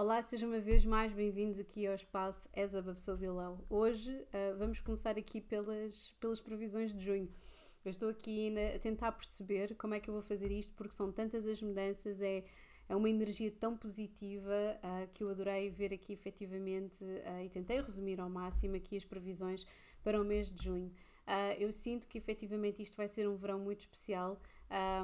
Olá, sejam uma vez mais bem-vindos aqui ao espaço Above So Below. Hoje uh, vamos começar aqui pelas, pelas previsões de junho. Eu estou aqui a tentar perceber como é que eu vou fazer isto, porque são tantas as mudanças, é, é uma energia tão positiva uh, que eu adorei ver aqui efetivamente uh, e tentei resumir ao máximo aqui as previsões para o mês de junho. Eu sinto que efetivamente isto vai ser um verão muito especial,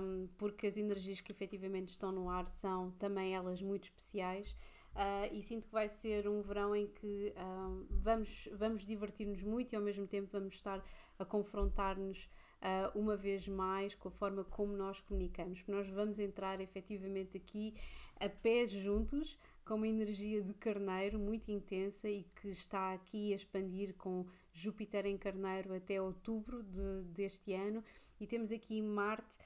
um, porque as energias que efetivamente estão no ar são também elas muito especiais. Uh, e sinto que vai ser um verão em que uh, vamos, vamos divertir-nos muito e ao mesmo tempo vamos estar a confrontar-nos uh, uma vez mais com a forma como nós comunicamos. Nós vamos entrar efetivamente aqui a pés juntos, com uma energia de carneiro muito intensa e que está aqui a expandir com Júpiter em carneiro até outubro de, deste ano. E temos aqui Marte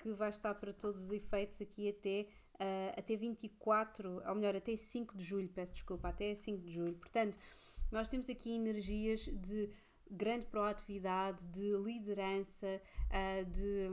que vai estar para todos os efeitos aqui até uh, até 24, ou melhor, até 5 de julho, peço desculpa, até 5 de julho. Portanto, nós temos aqui energias de grande proatividade, de liderança, uh, de,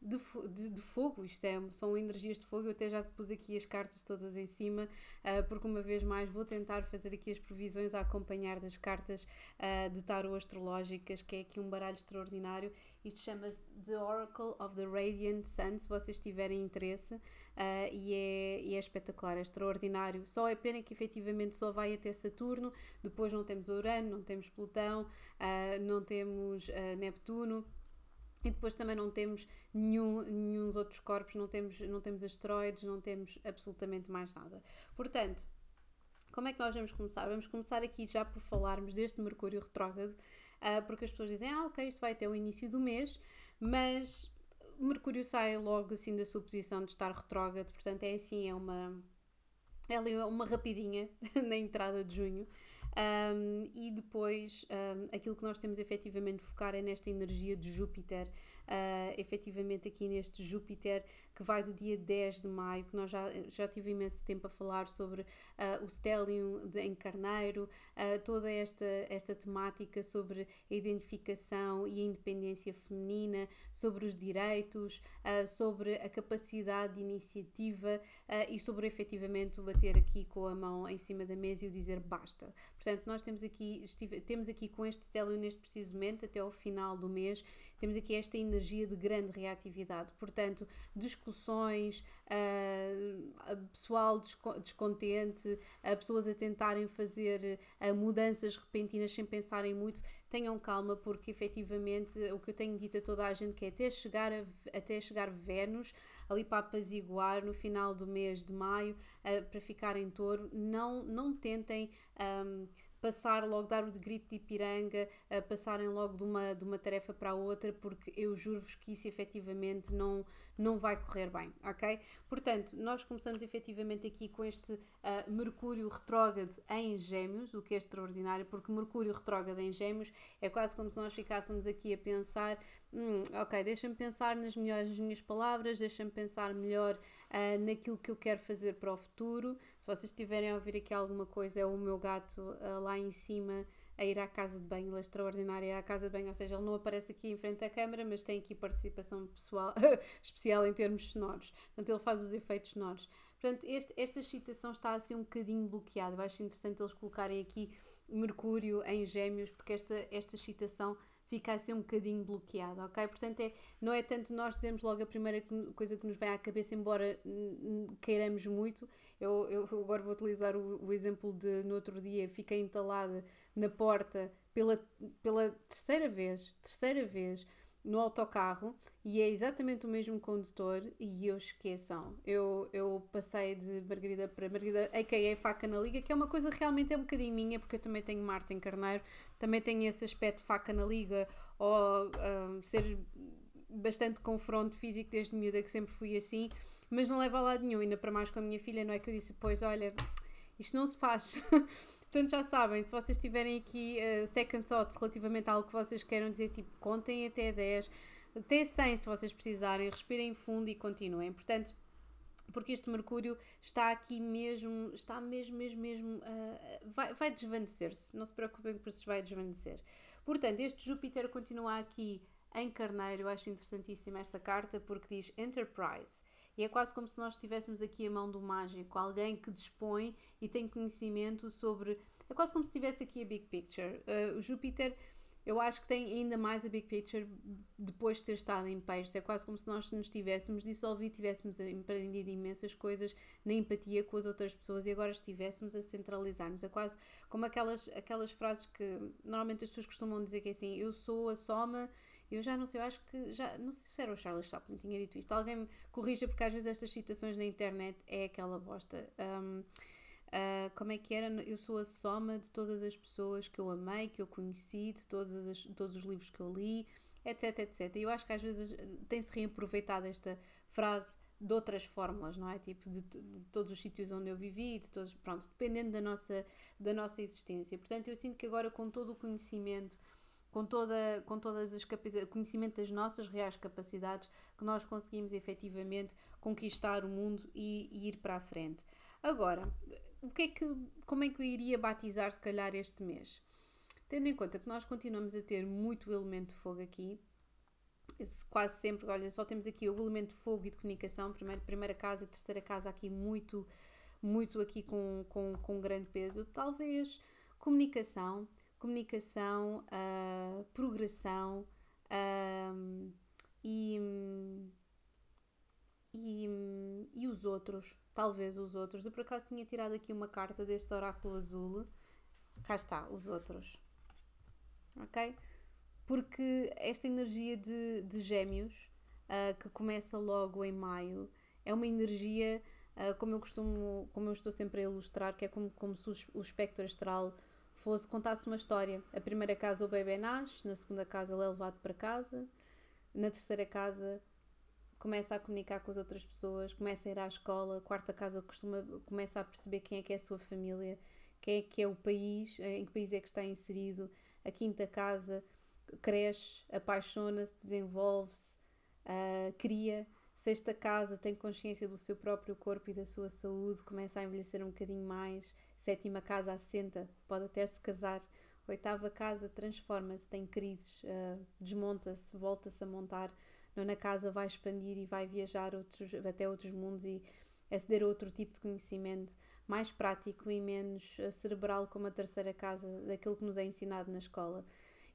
de, de, de, fogo. Isto é, são energias de fogo. Eu até já pus aqui as cartas todas em cima, uh, porque uma vez mais vou tentar fazer aqui as previsões a acompanhar das cartas uh, de tarot astrológicas, que é aqui um baralho extraordinário. Isto chama-se The Oracle of the Radiant Sun, se vocês tiverem interesse, e é, e, é, espetacular, é extraordinário. Só é pena que efetivamente só vai até Saturno, depois não temos Urano, não temos Plutão uh, não temos uh, Neptuno. E depois também não temos nenhum, nenhum outros corpos, não temos, não temos asteroides, não temos absolutamente mais nada. Portanto, como é que nós vamos começar? Vamos começar aqui já por falarmos deste Mercúrio retrógrado, uh, porque as pessoas dizem, ah, ok, isto vai até o início do mês, mas Mercúrio sai logo assim da sua posição de estar retrógrado, portanto é assim, é uma, é uma rapidinha na entrada de junho. Um, e depois, um, aquilo que nós temos efetivamente focar é nesta energia de Júpiter, uh, efetivamente aqui neste Júpiter que vai do dia 10 de maio, que nós já, já tive imenso tempo a falar sobre uh, o stellium de, em carneiro, uh, toda esta, esta temática sobre a identificação e a independência feminina, sobre os direitos, sobre a capacidade de iniciativa e sobre efetivamente o bater aqui com a mão em cima da mesa e o dizer basta. Portanto, nós temos aqui, estive, temos aqui com este stellium neste preciso momento, até ao final do mês, temos aqui esta energia de grande reatividade. Portanto, discussões, uh, pessoal descontente, uh, pessoas a tentarem fazer uh, mudanças repentinas sem pensarem muito, tenham calma, porque efetivamente o que eu tenho dito a toda a gente que é até chegar, a, até chegar Vênus, ali para apaziguar no final do mês de maio, para ficar em touro, não, não tentem. Um, passar logo, dar o de grito de Ipiranga, a passarem logo de uma, de uma tarefa para a outra, porque eu juro-vos que isso efetivamente não, não vai correr bem, ok? Portanto, nós começamos efetivamente aqui com este uh, Mercúrio retrógrado em Gêmeos, o que é extraordinário, porque Mercúrio retrógrado em Gêmeos é quase como se nós ficássemos aqui a pensar hum, ok, deixa-me pensar nas melhores minhas palavras, deixa-me pensar melhor uh, naquilo que eu quero fazer para o futuro. Se vocês estiverem a ouvir aqui alguma coisa, é o meu gato uh, lá em cima a ir à casa de banho, ele é extraordinário ir à casa de banho, ou seja, ele não aparece aqui em frente à câmara, mas tem aqui participação pessoal, especial em termos sonoros. Portanto, ele faz os efeitos sonoros. Portanto, este, esta excitação está a ser um bocadinho bloqueada. Eu acho interessante eles colocarem aqui Mercúrio em Gêmeos, porque esta, esta excitação fica assim um bocadinho bloqueada, ok? Portanto, é, não é tanto nós dizemos logo a primeira coisa que nos vem à cabeça, embora queiramos muito. Eu, eu agora vou utilizar o, o exemplo de no outro dia fiquei entalada na porta pela, pela terceira vez, terceira vez no autocarro e é exatamente o mesmo condutor e eu esqueçam. Eu, eu passei de Margarida para Margarida, a.k.a. faca na liga, que é uma coisa realmente é um bocadinho minha, porque eu também tenho Marta em Carneiro, também tenho esse aspecto faca na liga, ou um, ser bastante confronto físico desde miúda, que sempre fui assim, mas não leva a lado nenhum, ainda para mais com a minha filha, não é que eu disse, pois olha, isto não se faz. Portanto, já sabem, se vocês tiverem aqui uh, second thoughts relativamente a algo que vocês queiram dizer, tipo, contem até 10, até 100 se vocês precisarem, respirem fundo e continuem. Portanto, porque este Mercúrio está aqui mesmo, está mesmo, mesmo, mesmo, uh, vai, vai desvanecer-se. Não se preocupem que isso vai desvanecer. Portanto, este Júpiter continua aqui em carneiro. Eu acho interessantíssima esta carta porque diz Enterprise. E é quase como se nós tivéssemos aqui a mão do mágico, alguém que dispõe e tem conhecimento sobre. É quase como se tivesse aqui a Big Picture. Uh, Júpiter eu acho que tem ainda mais a big picture depois de ter estado em peixes. É quase como se nós nos tivéssemos dissolvido, tivéssemos empreendido imensas coisas na empatia com as outras pessoas e agora estivéssemos a centralizar-nos. É quase como aquelas, aquelas frases que normalmente as pessoas costumam dizer que é assim, eu sou a soma eu já não sei, eu acho que já, não sei se era o Charles Chaplin tinha dito isto. Alguém me corrija porque às vezes estas citações na internet é aquela bosta. Um, Uh, como é que era? Eu sou a soma de todas as pessoas que eu amei, que eu conheci, de todas as, todos os livros que eu li, etc, etc. Eu acho que às vezes tem-se reaproveitado esta frase de outras fórmulas, não é? Tipo, de, de, todos os sítios onde eu vivi, de todos, pronto, dependendo da nossa, da nossa existência. Portanto, eu sinto que agora com todo o conhecimento, com, toda, com todas as conhecimento das nossas reais capacidades, que nós conseguimos efetivamente conquistar o mundo e, e ir para a frente. Agora, o que é que, como é que eu iria batizar se calhar este mês? Tendo em conta que nós continuamos a ter muito elemento de fogo aqui, quase sempre, olha, só temos aqui o elemento de fogo e de comunicação, primeira, primeira casa e terceira casa aqui muito, muito aqui com, com, com grande peso, talvez comunicação, comunicação, uh, progressão uh, e, e, e os outros, talvez os outros. Eu por acaso tinha tirado aqui uma carta deste oráculo azul. Cá está, os outros. Ok? Porque esta energia de, de gêmeos, uh, que começa logo em maio, é uma energia, uh, como eu costumo, como eu estou sempre a ilustrar, que é como, como se o espectro astral fosse, contasse uma história. A primeira casa o bebê nasce, na segunda casa ele é levado para casa, na terceira casa começa a comunicar com as outras pessoas, começa a ir à escola, quarta casa costuma, começa a perceber quem é que é a sua família, quem é que é o país, em que país é que está inserido, a quinta casa cresce, apaixona-se, desenvolve-se, uh, cria, sexta casa tem consciência do seu próprio corpo e da sua saúde, começa a envelhecer um bocadinho mais, sétima casa assenta, pode até se casar, oitava casa transforma-se, tem crises, uh, desmonta-se, volta-se a montar, Nona casa vai expandir e vai viajar outros, até outros mundos e aceder a outro tipo de conhecimento mais prático e menos eh, cerebral, como a terceira casa, daquilo que nos é ensinado na escola.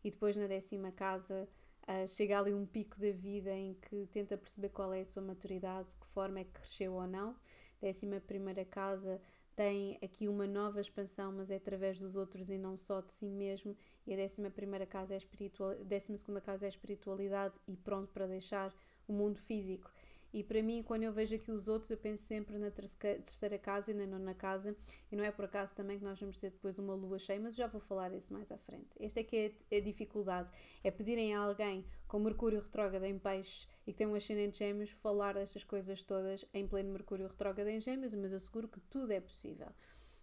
E depois, na décima casa, uh, chega ali um pico da vida em que tenta perceber qual é a sua maturidade, de que forma é que cresceu ou não. Décima primeira casa tem aqui uma nova expansão, mas é através dos outros e não só de si mesmo. E a décima primeira casa é espiritual, décima segunda casa é espiritualidade e pronto para deixar o mundo físico. E para mim, quando eu vejo aqui os outros, eu penso sempre na terceira casa e na nona casa. E não é por acaso também que nós vamos ter depois uma lua cheia, mas já vou falar isso mais à frente. Esta é que é a dificuldade: é pedirem a alguém com Mercúrio retrógrado em peixes e que tem um ascendente gêmeos falar destas coisas todas em pleno Mercúrio retrógrado em gêmeos, mas eu asseguro que tudo é possível.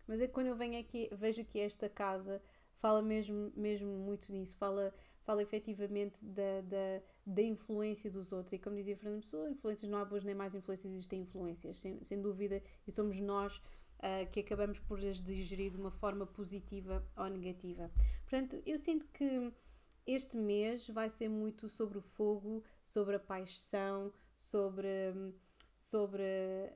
Mas é que quando eu venho aqui, vejo que esta casa fala mesmo, mesmo muito nisso, fala fala efetivamente da, da, da influência dos outros. E como dizia Fernando Pessoa, influências não há boas nem mais influências, existem influências, sem, sem dúvida, e somos nós uh, que acabamos por as digerir de uma forma positiva ou negativa. Portanto, eu sinto que este mês vai ser muito sobre o fogo, sobre a paixão, sobre, sobre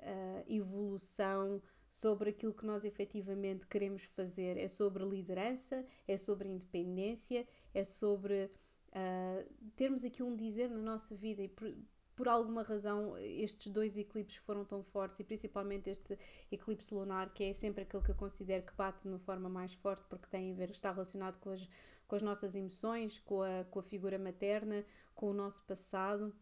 a evolução, sobre aquilo que nós efetivamente queremos fazer. É sobre liderança, é sobre independência, é sobre uh, termos aqui um dizer na nossa vida e por, por alguma razão estes dois eclipses foram tão fortes e principalmente este eclipse lunar que é sempre aquele que eu considero que bate de uma forma mais forte porque tem a ver, está relacionado com as, com as nossas emoções, com a, com a figura materna, com o nosso passado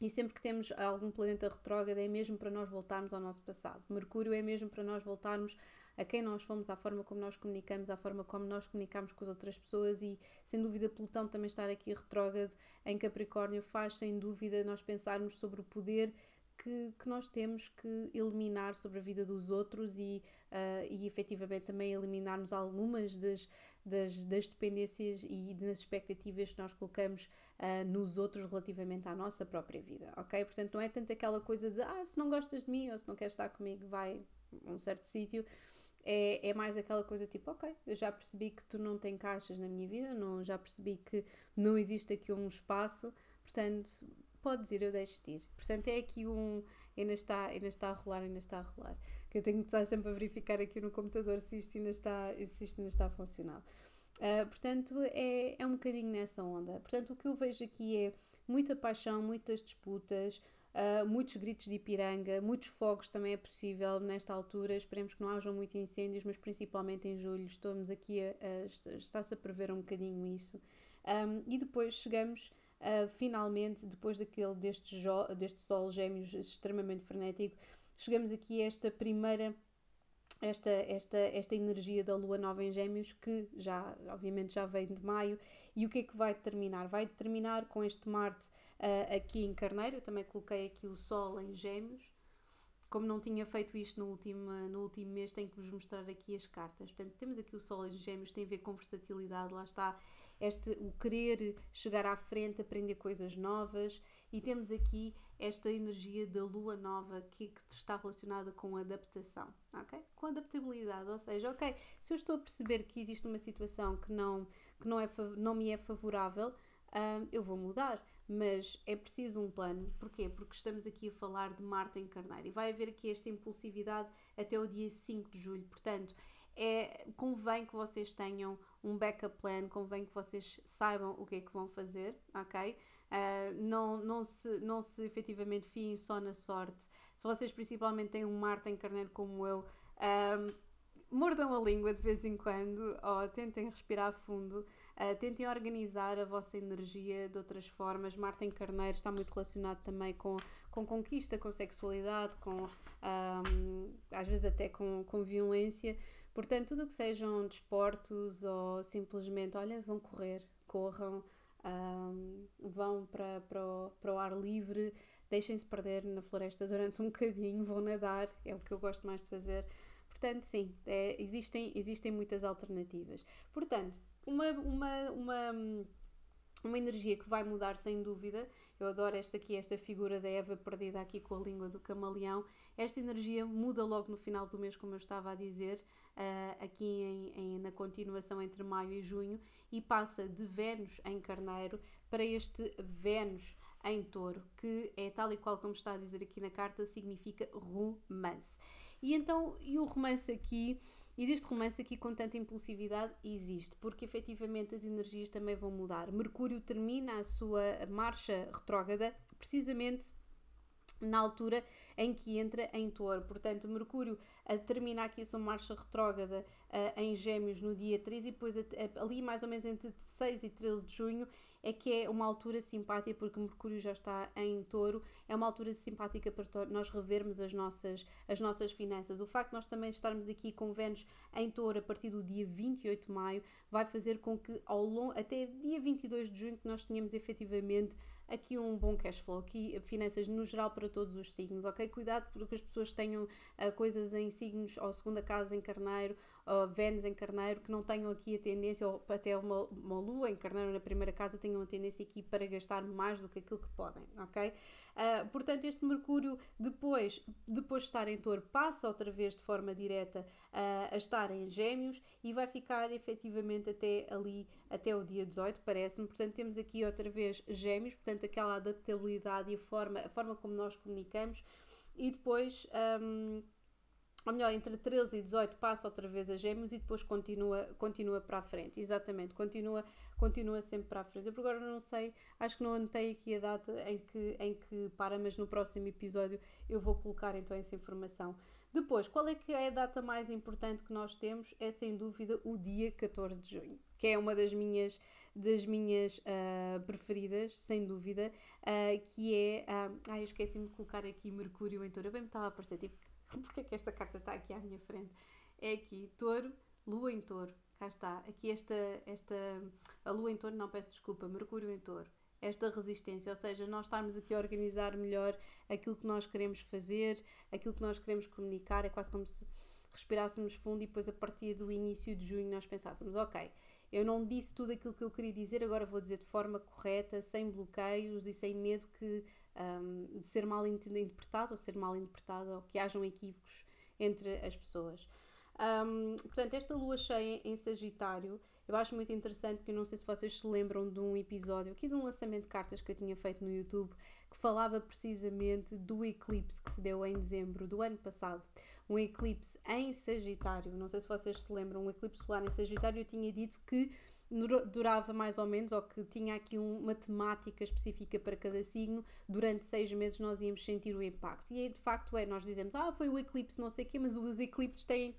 e sempre que temos algum planeta retrógrado é mesmo para nós voltarmos ao nosso passado. Mercúrio é mesmo para nós voltarmos a quem nós fomos, à forma como nós comunicamos, à forma como nós comunicamos com as outras pessoas e, sem dúvida, Plutão também estar aqui retrógrado em Capricórnio faz, sem dúvida, nós pensarmos sobre o poder que, que nós temos que eliminar sobre a vida dos outros e, uh, e efetivamente também eliminarmos algumas das, das, das dependências e das expectativas que nós colocamos uh, nos outros relativamente à nossa própria vida, ok? Portanto, não é tanto aquela coisa de ah, se não gostas de mim ou se não queres estar comigo, vai a um certo sítio é, é mais aquela coisa tipo, ok, eu já percebi que tu não tem caixas na minha vida, não, já percebi que não existe aqui um espaço, portanto, podes ir, eu deixo-te ir. Portanto, é aqui um. Ainda está, ainda está a rolar, ainda está a rolar. Que eu tenho que estar sempre a verificar aqui no computador se isto ainda está, se isto ainda está a funcionar. Uh, portanto, é, é um bocadinho nessa onda. Portanto, o que eu vejo aqui é muita paixão, muitas disputas, Uh, muitos gritos de Ipiranga, muitos fogos também é possível nesta altura. Esperemos que não hajam muitos incêndios, mas principalmente em julho. Estamos aqui a, a está-se a prever um bocadinho isso. Um, e depois chegamos uh, finalmente, depois daquele deste, deste sol gêmeos extremamente frenético, chegamos aqui a esta primeira esta, esta, esta energia da lua nova em gêmeos que já, obviamente, já vem de maio e o que é que vai determinar? Vai determinar com este Marte uh, aqui em Carneiro, eu também coloquei aqui o Sol em gêmeos, como não tinha feito isto no último, no último mês, tenho que vos mostrar aqui as cartas. Portanto, temos aqui o Sol em Gêmeos, tem a ver com versatilidade, lá está este, o querer chegar à frente, aprender coisas novas, e temos aqui esta energia da lua nova que, que está relacionada com adaptação, ok? Com adaptabilidade, ou seja, ok, se eu estou a perceber que existe uma situação que não, que não, é, não me é favorável, um, eu vou mudar mas é preciso um plano. Porquê? Porque estamos aqui a falar de Marte em Carneiro e vai haver aqui esta impulsividade até o dia 5 de julho. Portanto, é, convém que vocês tenham um backup plan, convém que vocês saibam o que é que vão fazer, ok? Uh, não, não, se, não se efetivamente fiem só na sorte. Se vocês principalmente têm um Marte em Carneiro como eu, um, mordam a língua de vez em quando ou tentem respirar fundo, uh, tentem organizar a vossa energia de outras formas. Marte em Carneiro está muito relacionado também com, com conquista, com sexualidade, com um, às vezes até com, com violência. Portanto, tudo o que sejam desportos ou simplesmente, olha, vão correr, corram, um, vão para, para, o, para o ar livre, deixem-se perder na floresta durante um bocadinho, vão nadar, é o que eu gosto mais de fazer. Portanto, sim, é, existem, existem muitas alternativas. Portanto, uma, uma, uma, uma energia que vai mudar sem dúvida. Eu adoro esta aqui, esta figura da Eva perdida aqui com a língua do camaleão. Esta energia muda logo no final do mês, como eu estava a dizer, uh, aqui em, em, na continuação entre maio e junho, e passa de Vênus em Carneiro para este Vênus em Touro, que é tal e qual como está a dizer aqui na carta, significa romance. E então, e o romance aqui, existe romance aqui com tanta impulsividade? Existe, porque efetivamente as energias também vão mudar. Mercúrio termina a sua marcha retrógrada precisamente na altura em que entra em touro. Portanto, Mercúrio termina aqui a sua marcha retrógrada uh, em Gêmeos no dia 13 e depois ali mais ou menos entre 6 e 13 de junho é que é uma altura simpática, porque Mercúrio já está em touro, é uma altura simpática para nós revermos as nossas, as nossas finanças. O facto de nós também estarmos aqui com Vênus em touro a partir do dia 28 de maio vai fazer com que ao longo, até dia 22 de junho que nós tenhamos efetivamente aqui um bom cash flow, aqui finanças no geral para todos os signos, ok? Cuidado porque as pessoas tenham uh, coisas em signos ou segunda casa em carneiro ou Vênus em carneiro que não tenham aqui a tendência, ou até uma, uma lua em carneiro na primeira casa tenham a tendência aqui para gastar mais do que aquilo que podem, ok? Uh, portanto, este Mercúrio, depois, depois de estar em touro, passa outra vez de forma direta uh, a estar em gêmeos e vai ficar efetivamente até ali, até o dia 18, parece-me. Portanto, temos aqui outra vez gêmeos, portanto, aquela adaptabilidade e a forma, a forma como nós comunicamos. E depois... Um, ou melhor, entre 13 e 18 passa outra vez a gêmeos e depois continua, continua para a frente. Exatamente, continua, continua sempre para a frente. Eu agora não sei, acho que não anotei aqui a data em que, em que para, mas no próximo episódio eu vou colocar então essa informação. Depois, qual é que é a data mais importante que nós temos? É sem dúvida o dia 14 de junho, que é uma das minhas, das minhas uh, preferidas, sem dúvida, uh, que é. Uh, ai, esqueci-me de colocar aqui Mercúrio em touro. Eu bem me estava a aparecer, tipo, porque é que esta carta está aqui à minha frente? É aqui, touro, lua em touro. Cá está. Aqui esta, esta, a lua em touro, não peço desculpa, Mercúrio em touro. Esta resistência, ou seja, nós estarmos aqui a organizar melhor aquilo que nós queremos fazer, aquilo que nós queremos comunicar, é quase como se respirássemos fundo e depois a partir do início de junho nós pensássemos, ok, eu não disse tudo aquilo que eu queria dizer, agora vou dizer de forma correta, sem bloqueios e sem medo que um, de ser mal interpretado ou ser mal interpretado ou que hajam equívocos entre as pessoas. Um, portanto, esta lua cheia em Sagitário, eu acho muito interessante porque eu não sei se vocês se lembram de um episódio aqui de um lançamento de cartas que eu tinha feito no YouTube que falava precisamente do eclipse que se deu em dezembro do ano passado. Um eclipse em Sagitário. Não sei se vocês se lembram, um eclipse solar em Sagitário. Eu tinha dito que durava mais ou menos, ou que tinha aqui uma temática específica para cada signo, durante seis meses nós íamos sentir o impacto. E aí, de facto, é, nós dizemos, ah, foi o eclipse, não sei o quê, mas os eclipses têm,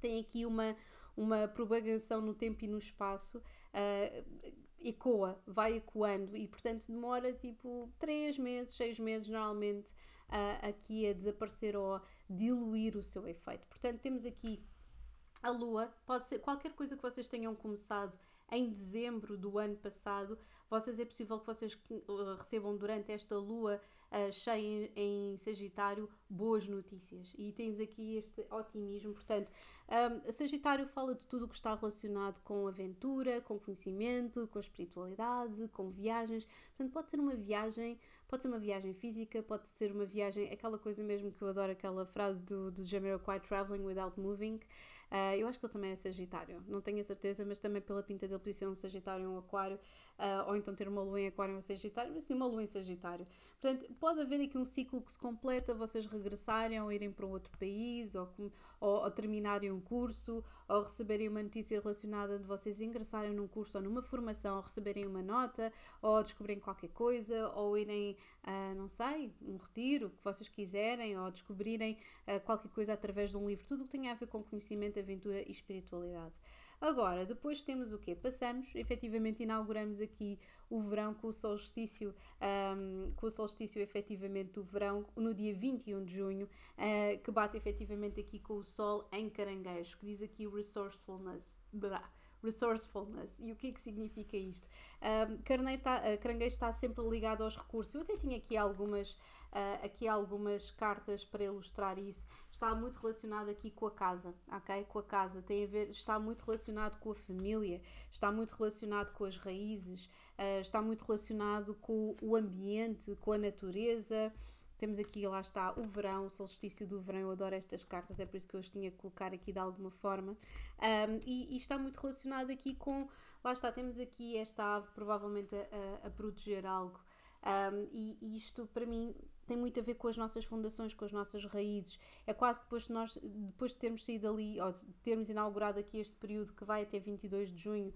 têm aqui uma, uma propagação no tempo e no espaço, uh, ecoa, vai ecoando, e portanto demora tipo três meses, seis meses, normalmente, uh, aqui a desaparecer ou a diluir o seu efeito. Portanto, temos aqui a lua, pode ser qualquer coisa que vocês tenham começado em dezembro do ano passado, vocês é possível que vocês uh, recebam durante esta lua cheia em, Sagitário boas notícias. E tens aqui este otimismo. Portanto, um, Sagitário fala de tudo o que está relacionado com aventura, com conhecimento, com espiritualidade, com viagens. Portanto, pode ser uma viagem, pode ser uma viagem física, pode ser uma viagem, aquela coisa mesmo que eu adoro, aquela frase do, do Jamiroquai, Traveling Without Moving. Uh, eu acho que ele também é Sagitário, não tenho a certeza, mas também pela pinta dele podia ser um Sagitário um Aquário, ou então ter uma lua em Aquário ou um Sagitário, mas sim uma lua em Sagitário. Portanto, pode haver aqui um ciclo que se completa, vocês regressarem ou irem para outro país, ou, ou, ou terminarem um curso, ou receberem uma notícia relacionada de vocês ingressarem num curso ou numa formação, ou receberem uma nota, ou descobrirem qualquer coisa, ou irem, uh, não sei, um retiro que vocês quiserem, ou descobrirem qualquer coisa através de um livro, tudo o que tenha a ver com conhecimento aventura e espiritualidade. Agora, depois temos o quê? Passamos, efetivamente inauguramos aqui o verão com o solstício, um, com o solstício efetivamente do verão, no dia 21 de junho, uh, que bate efetivamente aqui com o sol em caranguejo, que diz aqui resourcefulness. Blá resourcefulness. E o que é que significa isto? Um, carneiro tá, uh, caranguejo está sempre ligado aos recursos. Eu até tinha aqui algumas, uh, aqui algumas cartas para ilustrar isso está muito relacionado aqui com a casa, ok? Com a casa, tem a ver, está muito relacionado com a família, está muito relacionado com as raízes, uh, está muito relacionado com o ambiente, com a natureza. Temos aqui, lá está, o verão, o solstício do verão. Eu adoro estas cartas, é por isso que eu as tinha que colocar aqui de alguma forma. Um, e, e, está muito relacionado aqui com, lá está, temos aqui esta ave provavelmente a, a proteger algo. Um, e, e isto para mim tem muito a ver com as nossas fundações, com as nossas raízes. É quase depois de, nós, depois de termos saído ali, ou de termos inaugurado aqui este período que vai até 22 de junho,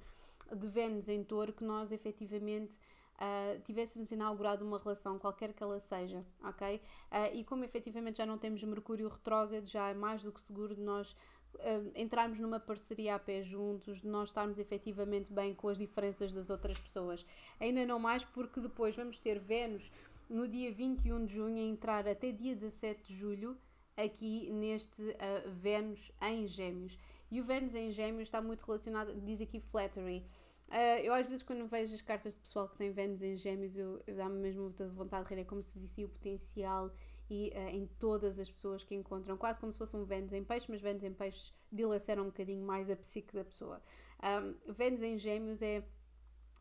de Vênus em Touro, que nós efetivamente uh, tivéssemos inaugurado uma relação, qualquer que ela seja, ok? Uh, e como efetivamente já não temos Mercúrio retrógrado, já é mais do que seguro de nós Uh, entrarmos numa parceria a pé juntos, de nós estarmos efetivamente bem com as diferenças das outras pessoas. Ainda não mais porque depois vamos ter Vênus no dia 21 de junho a entrar até dia 17 de julho aqui neste uh, Vênus em Gêmeos. E o Vênus em Gêmeos está muito relacionado, diz aqui flattery. Uh, eu às vezes quando vejo as cartas de pessoal que tem Vênus em Gêmeos, eu, eu dá-me mesmo muita vontade de rir, é como se visse o potencial e uh, em todas as pessoas que encontram, quase como se fosse um Vênus em peixe, mas Vênus em peixes dilacera um bocadinho mais a psique da pessoa. Um, Vênus em Gêmeos é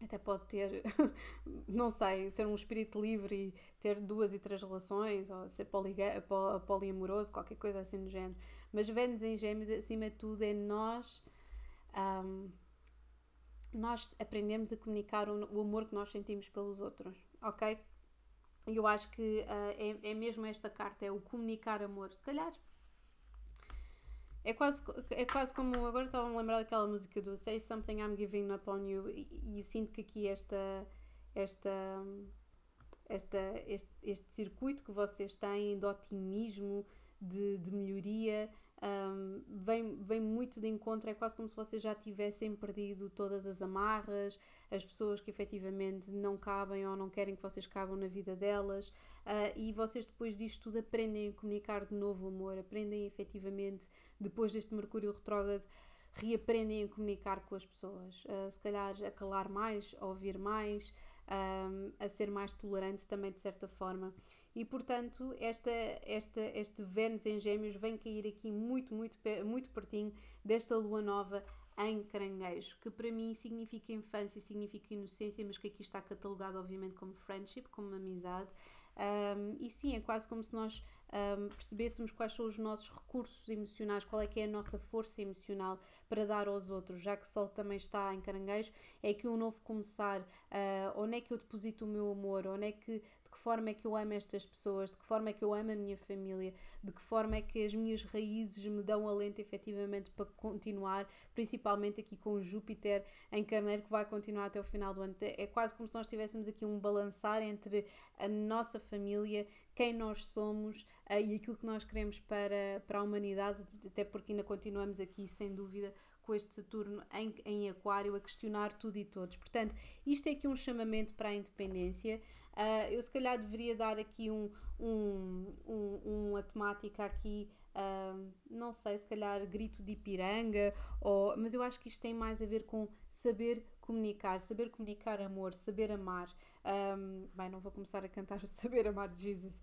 até pode ter, não sei, ser um espírito livre e ter duas e três relações, ou ser poliamoroso, qualquer coisa assim do género. Mas Vênus em Gêmeos, acima de tudo, é nós. Um, nós aprendemos a comunicar o, o, amor que nós sentimos pelos outros, ok? E eu acho que uh, é, é mesmo esta carta, é o comunicar amor. Se calhar é quase, é quase como. Agora estava a lembrar daquela música do Say Something I'm Giving Up on You, e, e eu sinto que aqui esta. esta esta, este, este circuito que vocês têm de otimismo, de, de melhoria, um, vem, vem muito de encontro, é quase como se vocês já tivessem perdido todas as amarras, as pessoas que efetivamente não cabem ou não querem que vocês cabam na vida delas, uh, e vocês depois disto tudo aprendem a comunicar de novo amor, aprendem efetivamente, depois deste Mercúrio retrógrado, reaprendem a comunicar com as pessoas, uh, se calhar a calar mais, a ouvir mais, um, a ser mais tolerante também de certa forma. E portanto, esta, esta, este Vênus em Gêmeos vem cair aqui muito, muito, muito pertinho desta lua nova em caranguejo, que para mim significa infância, significa inocência, mas que aqui está catalogado obviamente como friendship, como amizade. Um, e sim, é quase como se nós um, percebêssemos quais são os nossos recursos emocionais, qual é que é a nossa força emocional para dar aos outros, já que o sol também está em caranguejo, é que um novo começar, uh, onde é que eu deposito o meu amor, onde é que de que forma é que eu amo estas pessoas, de que forma é que eu amo a minha família, de que forma é que as minhas raízes me dão alento efetivamente para continuar, principalmente aqui com Júpiter em Carneiro, que vai continuar até o final do ano. É quase como se nós tivéssemos aqui um balançar entre a nossa família, quem nós somos uh, e aquilo que nós queremos para, para a humanidade, até porque ainda continuamos aqui, sem dúvida, com este Saturno em, em Aquário a questionar tudo e todos. Portanto, isto é aqui um chamamento para a independência. Uh, eu se calhar deveria dar aqui um, um, um, uma temática aqui, uh, não sei, se calhar grito de Ipiranga, ou, mas eu acho que isto tem mais a ver com saber comunicar, saber comunicar amor, saber amar. Um, bem, não vou começar a cantar o saber amar de Jesus.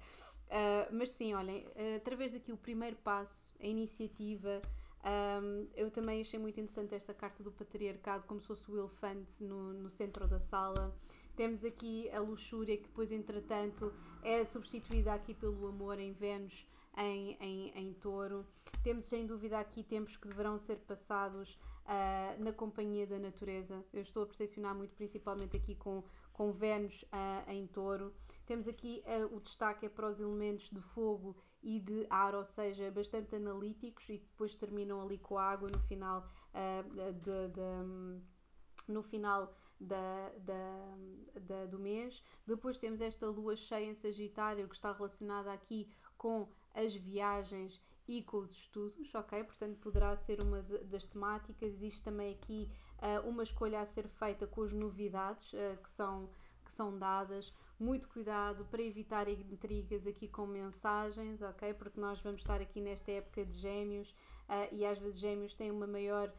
Uh, mas sim, olhem, através daqui o primeiro passo, a iniciativa, um, eu também achei muito interessante esta carta do patriarcado, como se fosse o elefante no, no centro da sala. Temos aqui a luxúria que depois, entretanto, é substituída aqui pelo amor em Vênus, em, em, em touro. Temos sem dúvida aqui tempos que deverão ser passados uh, na companhia da natureza. Eu estou a percepcionar muito, principalmente aqui com, com Vênus uh, em touro. Temos aqui uh, o destaque é para os elementos de fogo e de ar, ou seja, bastante analíticos e depois terminam ali com a água no final de, de, um, no final da, da, da, do mês. Depois temos esta lua cheia em Sagitário que está relacionada aqui com as viagens e com os estudos, ok? Portanto, poderá ser uma das temáticas. Existe também aqui uh, uma escolha a ser feita com as novidades uh, que, são, que são dadas. Muito cuidado para evitar intrigas aqui com mensagens, ok? Porque nós vamos estar aqui nesta época de gêmeos uh, e às vezes gêmeos têm uma maior,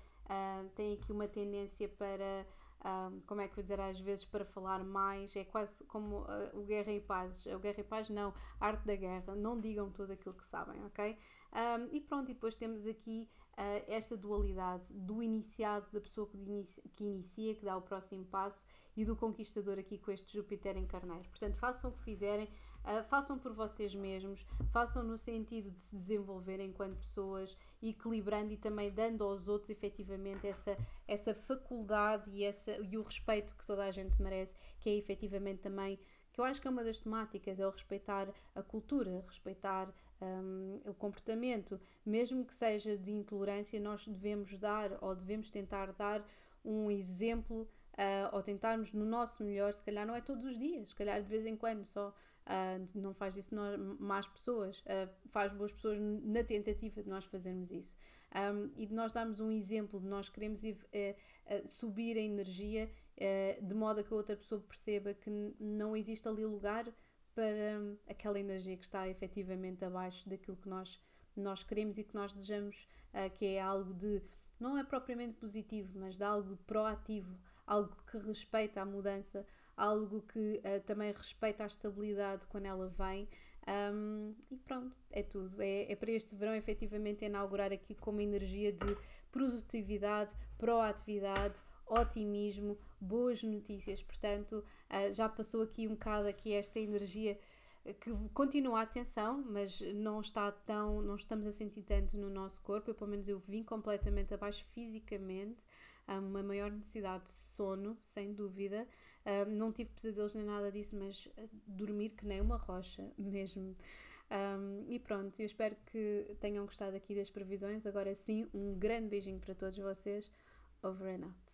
têm aqui uma tendência para um, como é que vou dizer, às vezes para falar mais, é quase como uh, o Guerra e Paz, o Guerra e Paz não, Arte da Guerra, não digam tudo aquilo que sabem, ok? Um, e pronto, e depois temos aqui uh, esta dualidade do iniciado, da pessoa que inicia, que inicia, que dá o próximo passo, e do conquistador aqui com este Júpiter em Carneiro. Portanto, façam o que fizerem, Uh, façam por vocês mesmos, façam no sentido de se desenvolver enquanto pessoas, equilibrando e também dando aos outros efetivamente essa, essa faculdade e, essa, e o respeito que toda a gente merece, que é efetivamente também, que eu acho que é uma das temáticas, é o respeitar a cultura, respeitar um, o comportamento, mesmo que seja de intolerância, nós devemos dar ou devemos tentar dar um exemplo uh, ou tentarmos no nosso melhor, se calhar não é todos os dias, se calhar de vez em quando só Uh, não faz disso nós, más pessoas, uh, faz boas pessoas na tentativa de nós fazermos isso. Um, e de nós darmos um exemplo, de nós queremos uh, subir a energia de modo a que a outra pessoa perceba que não existe ali lugar para um, aquela energia que está efetivamente abaixo daquilo que nós, nós queremos e que nós desejamos, que é algo de, não é propriamente positivo, mas de algo proativo, algo que respeita a mudança, algo que uh, também respeita a estabilidade quando ela vem. Um, e pronto, é tudo. É, é para este verão efetivamente inaugurar aqui com uma energia de produtividade, proatividade, otimismo, boas notícias. Portanto, uh, já passou aqui um bocado aqui esta energia que continua a atenção, mas não está tão, não estamos a sentir tanto no nosso corpo. Eu, pelo menos, eu vim completamente abaixo fisicamente, há uma maior necessidade de sono, sem dúvida não tive pesadelos nem nada disso, mas dormir que nem uma rocha mesmo. Um, e pronto, eu espero que tenham gostado aqui das previsões. Agora sim, um grande beijinho para todos vocês. Over and out.